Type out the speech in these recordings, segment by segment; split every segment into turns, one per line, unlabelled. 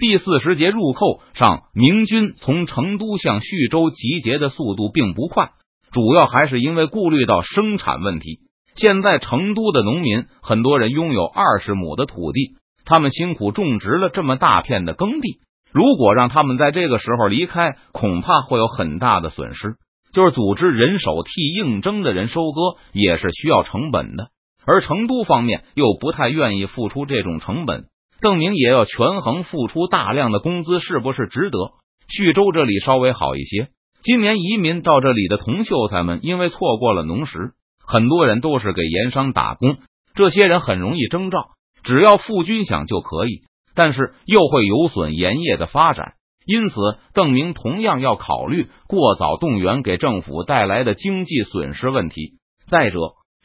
第四十节入寇上，明军从成都向徐州集结的速度并不快，主要还是因为顾虑到生产问题。现在成都的农民很多人拥有二十亩的土地，他们辛苦种植了这么大片的耕地，如果让他们在这个时候离开，恐怕会有很大的损失。就是组织人手替应征的人收割，也是需要成本的，而成都方面又不太愿意付出这种成本。邓明也要权衡付出大量的工资是不是值得。徐州这里稍微好一些，今年移民到这里的同秀才们，因为错过了农时，很多人都是给盐商打工。这些人很容易征召，只要付军饷就可以，但是又会有损盐业的发展。因此，邓明同样要考虑过早动员给政府带来的经济损失问题。再者，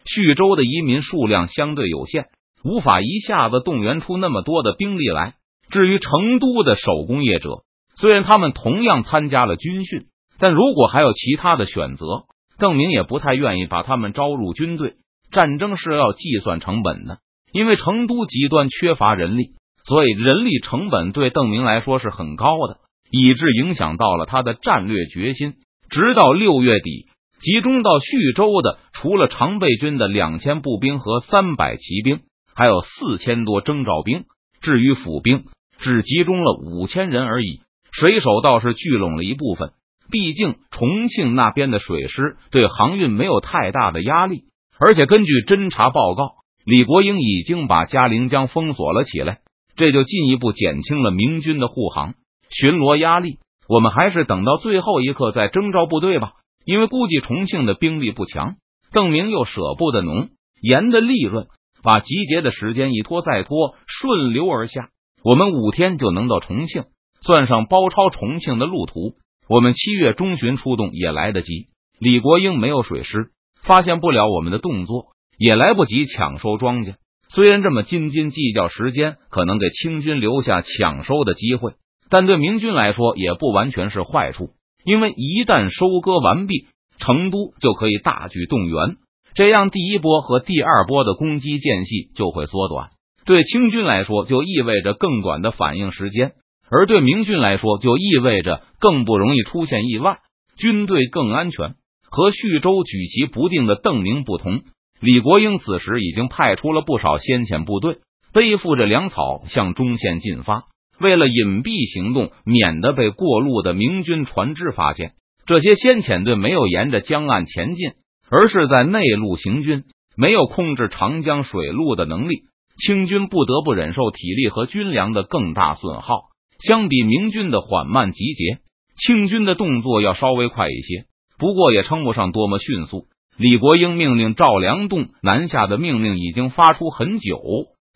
徐州的移民数量相对有限。无法一下子动员出那么多的兵力来。至于成都的手工业者，虽然他们同样参加了军训，但如果还有其他的选择，邓明也不太愿意把他们招入军队。战争是要计算成本的，因为成都极端缺乏人力，所以人力成本对邓明来说是很高的，以致影响到了他的战略决心。直到六月底，集中到徐州的，除了常备军的两千步兵和三百骑兵。还有四千多征召兵，至于府兵，只集中了五千人而已。水手倒是聚拢了一部分，毕竟重庆那边的水师对航运没有太大的压力，而且根据侦查报告，李国英已经把嘉陵江封锁了起来，这就进一步减轻了明军的护航、巡逻压力。我们还是等到最后一刻再征召部队吧，因为估计重庆的兵力不强。邓明又舍不得农盐的利润。把集结的时间一拖再拖，顺流而下，我们五天就能到重庆。算上包抄重庆的路途，我们七月中旬出动也来得及。李国英没有水师，发现不了我们的动作，也来不及抢收庄稼。虽然这么斤斤计较时间，可能给清军留下抢收的机会，但对明军来说也不完全是坏处，因为一旦收割完毕，成都就可以大举动员。这样，第一波和第二波的攻击间隙就会缩短，对清军来说就意味着更短的反应时间，而对明军来说就意味着更不容易出现意外，军队更安全。和徐州举棋不定的邓明不同，李国英此时已经派出了不少先遣部队，背负着粮草向中线进发。为了隐蔽行动，免得被过路的明军船只发现，这些先遣队没有沿着江岸前进。而是在内陆行军，没有控制长江水路的能力，清军不得不忍受体力和军粮的更大损耗。相比明军的缓慢集结，清军的动作要稍微快一些，不过也称不上多么迅速。李国英命令赵良栋南下的命令已经发出很久，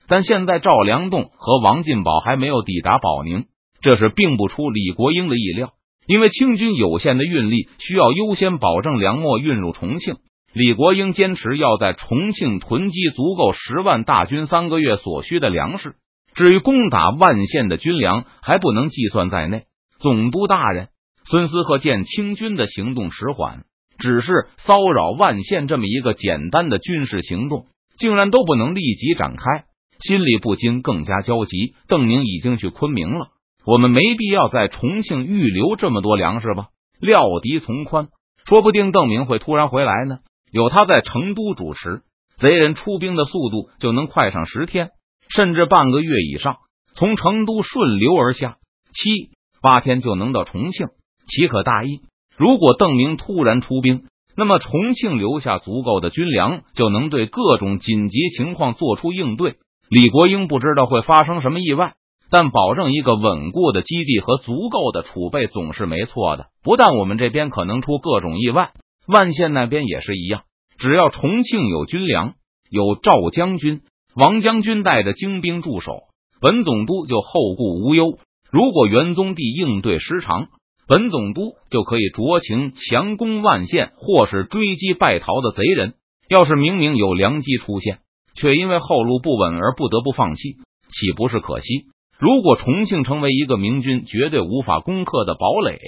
但现在赵良栋和王进宝还没有抵达保宁，这是并不出李国英的意料。因为清军有限的运力需要优先保证粮秣运入重庆，李国英坚持要在重庆囤积足够十万大军三个月所需的粮食。至于攻打万县的军粮，还不能计算在内。总督大人孙思和见清军的行动迟缓，只是骚扰万县这么一个简单的军事行动，竟然都不能立即展开，心里不禁更加焦急。邓明已经去昆明了。我们没必要在重庆预留这么多粮食吧？料敌从宽，说不定邓明会突然回来呢。有他在成都主持，贼人出兵的速度就能快上十天，甚至半个月以上。从成都顺流而下，七八天就能到重庆，岂可大意？如果邓明突然出兵，那么重庆留下足够的军粮，就能对各种紧急情况做出应对。李国英不知道会发生什么意外。但保证一个稳固的基地和足够的储备总是没错的。不但我们这边可能出各种意外，万县那边也是一样。只要重庆有军粮，有赵将军、王将军带着精兵驻守，本总督就后顾无忧。如果元宗帝应对失常，本总督就可以酌情强攻万县，或是追击败逃的贼人。要是明明有良机出现，却因为后路不稳而不得不放弃，岂不是可惜？如果重庆成为一个明军绝对无法攻克的堡垒，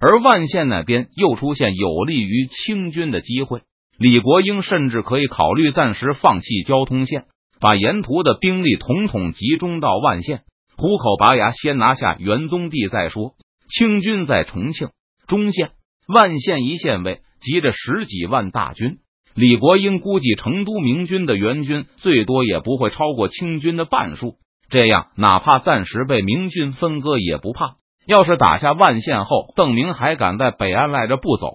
而万县那边又出现有利于清军的机会，李国英甚至可以考虑暂时放弃交通线，把沿途的兵力统统集中到万县，虎口拔牙，先拿下元宗地再说。清军在重庆、中县、万县一线位，集着十几万大军。李国英估计，成都明军的援军最多也不会超过清军的半数。这样，哪怕暂时被明军分割也不怕。要是打下万县后，邓明还敢在北岸赖着不走，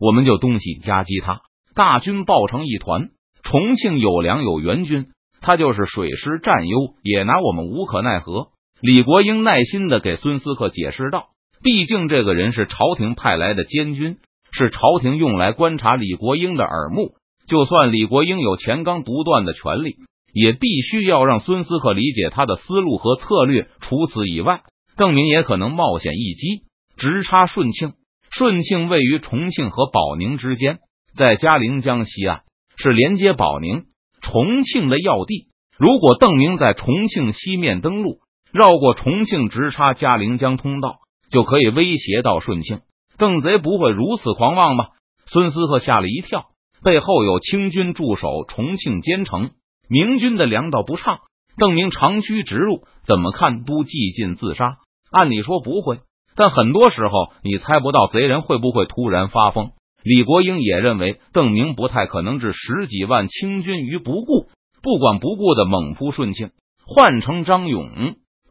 我们就东西夹击他，大军抱成一团。重庆有粮有援军。他就是水师占优，也拿我们无可奈何。李国英耐心的给孙思克解释道：“毕竟这个人是朝廷派来的监军，是朝廷用来观察李国英的耳目。就算李国英有钱纲独断的权利，也必须要让孙思克理解他的思路和策略。除此以外，邓明也可能冒险一击，直插顺庆。顺庆位于重庆和保宁之间，在嘉陵江西岸，是连接保宁。”重庆的要地，如果邓明在重庆西面登陆，绕过重庆，直插嘉陵江通道，就可以威胁到顺庆。邓贼不会如此狂妄吧？孙思克吓了一跳，背后有清军驻守重庆坚城，明军的粮道不畅，邓明长驱直入，怎么看都激进自杀。按理说不会，但很多时候你猜不到贼人会不会突然发疯。李国英也认为邓明不太可能置十几万清军于不顾，不管不顾的猛扑顺庆。换成张勇、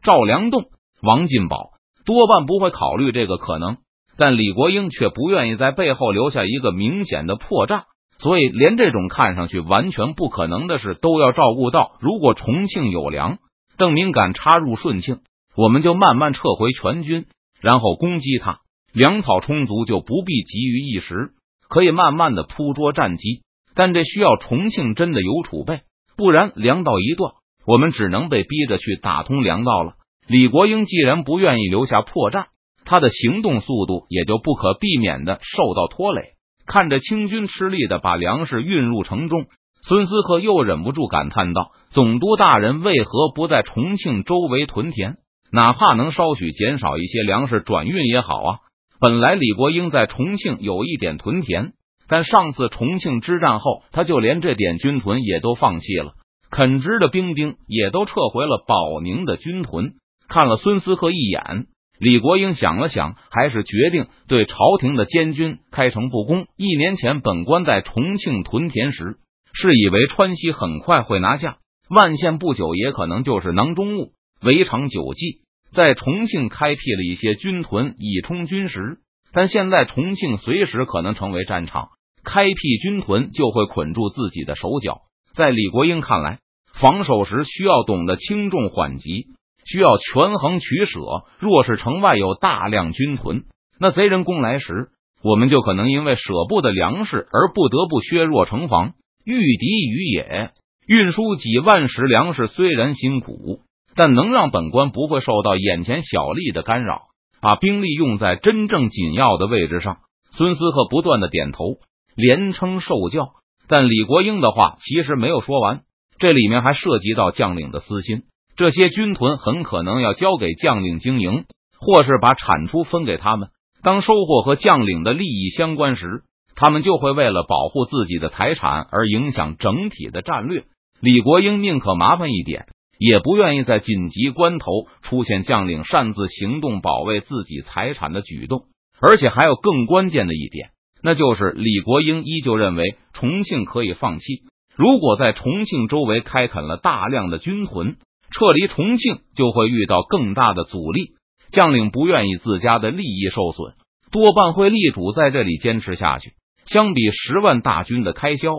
赵良栋、王进宝，多半不会考虑这个可能。但李国英却不愿意在背后留下一个明显的破绽，所以连这种看上去完全不可能的事都要照顾到。如果重庆有粮，邓明敢插入顺庆，我们就慢慢撤回全军，然后攻击他。粮草充足，就不必急于一时。可以慢慢的铺捉战机，但这需要重庆真的有储备，不然粮道一断，我们只能被逼着去打通粮道了。李国英既然不愿意留下破绽，他的行动速度也就不可避免的受到拖累。看着清军吃力的把粮食运入城中，孙思克又忍不住感叹道：“总督大人为何不在重庆周围屯田？哪怕能稍许减少一些粮食转运也好啊。”本来李国英在重庆有一点屯田，但上次重庆之战后，他就连这点军屯也都放弃了。垦殖的兵丁也都撤回了保宁的军屯。看了孙思克一眼，李国英想了想，还是决定对朝廷的监军开诚布公。一年前，本官在重庆屯田时，是以为川西很快会拿下，万县不久也可能就是囊中物，围场久计。在重庆开辟了一些军屯以充军时，但现在重庆随时可能成为战场，开辟军屯就会捆住自己的手脚。在李国英看来，防守时需要懂得轻重缓急，需要权衡取舍。若是城外有大量军屯，那贼人攻来时，我们就可能因为舍不得粮食而不得不削弱城防，御敌于野。运输几万石粮食虽然辛苦。但能让本官不会受到眼前小利的干扰，把兵力用在真正紧要的位置上。孙思克不断的点头，连称受教。但李国英的话其实没有说完，这里面还涉及到将领的私心。这些军屯很可能要交给将领经营，或是把产出分给他们。当收获和将领的利益相关时，他们就会为了保护自己的财产而影响整体的战略。李国英宁可麻烦一点。也不愿意在紧急关头出现将领擅自行动保卫自己财产的举动，而且还有更关键的一点，那就是李国英依旧认为重庆可以放弃。如果在重庆周围开垦了大量的军屯，撤离重庆就会遇到更大的阻力。将领不愿意自家的利益受损，多半会力主在这里坚持下去。相比十万大军的开销，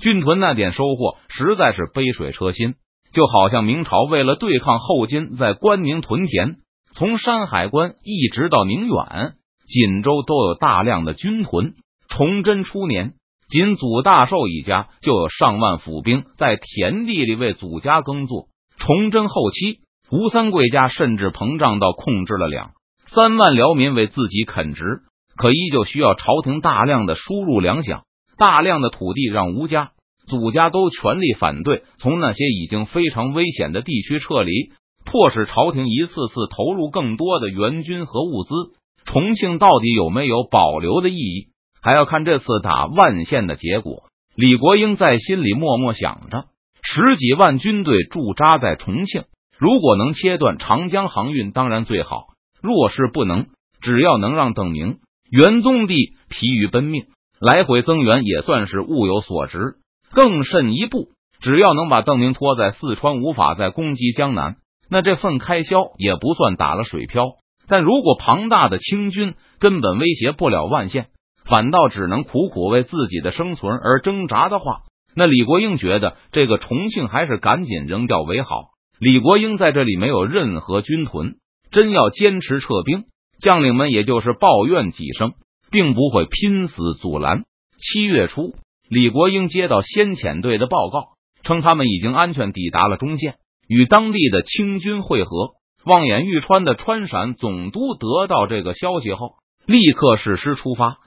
军屯那点收获实在是杯水车薪。就好像明朝为了对抗后金，在关宁屯田，从山海关一直到宁远、锦州都有大量的军屯。崇祯初年，仅祖大寿一家就有上万府兵在田地里为祖家耕作。崇祯后期，吴三桂家甚至膨胀到控制了两三万辽民为自己垦殖，可依旧需要朝廷大量的输入粮饷，大量的土地让吴家。祖家都全力反对，从那些已经非常危险的地区撤离，迫使朝廷一次次投入更多的援军和物资。重庆到底有没有保留的意义，还要看这次打万县的结果。李国英在心里默默想着：十几万军队驻扎在重庆，如果能切断长江航运，当然最好；若是不能，只要能让邓明、元宗帝疲于奔命，来回增援，也算是物有所值。更甚一步，只要能把邓明拖在四川，无法再攻击江南，那这份开销也不算打了水漂。但如果庞大的清军根本威胁不了万县，反倒只能苦苦为自己的生存而挣扎的话，那李国英觉得这个重庆还是赶紧扔掉为好。李国英在这里没有任何军屯，真要坚持撤兵，将领们也就是抱怨几声，并不会拼死阻拦。七月初，李国英接到先遣队的报告，称他们已经安全抵达了中线，与当地的清军会合。望眼欲穿的川陕总督得到这个消息后，立刻使师出发。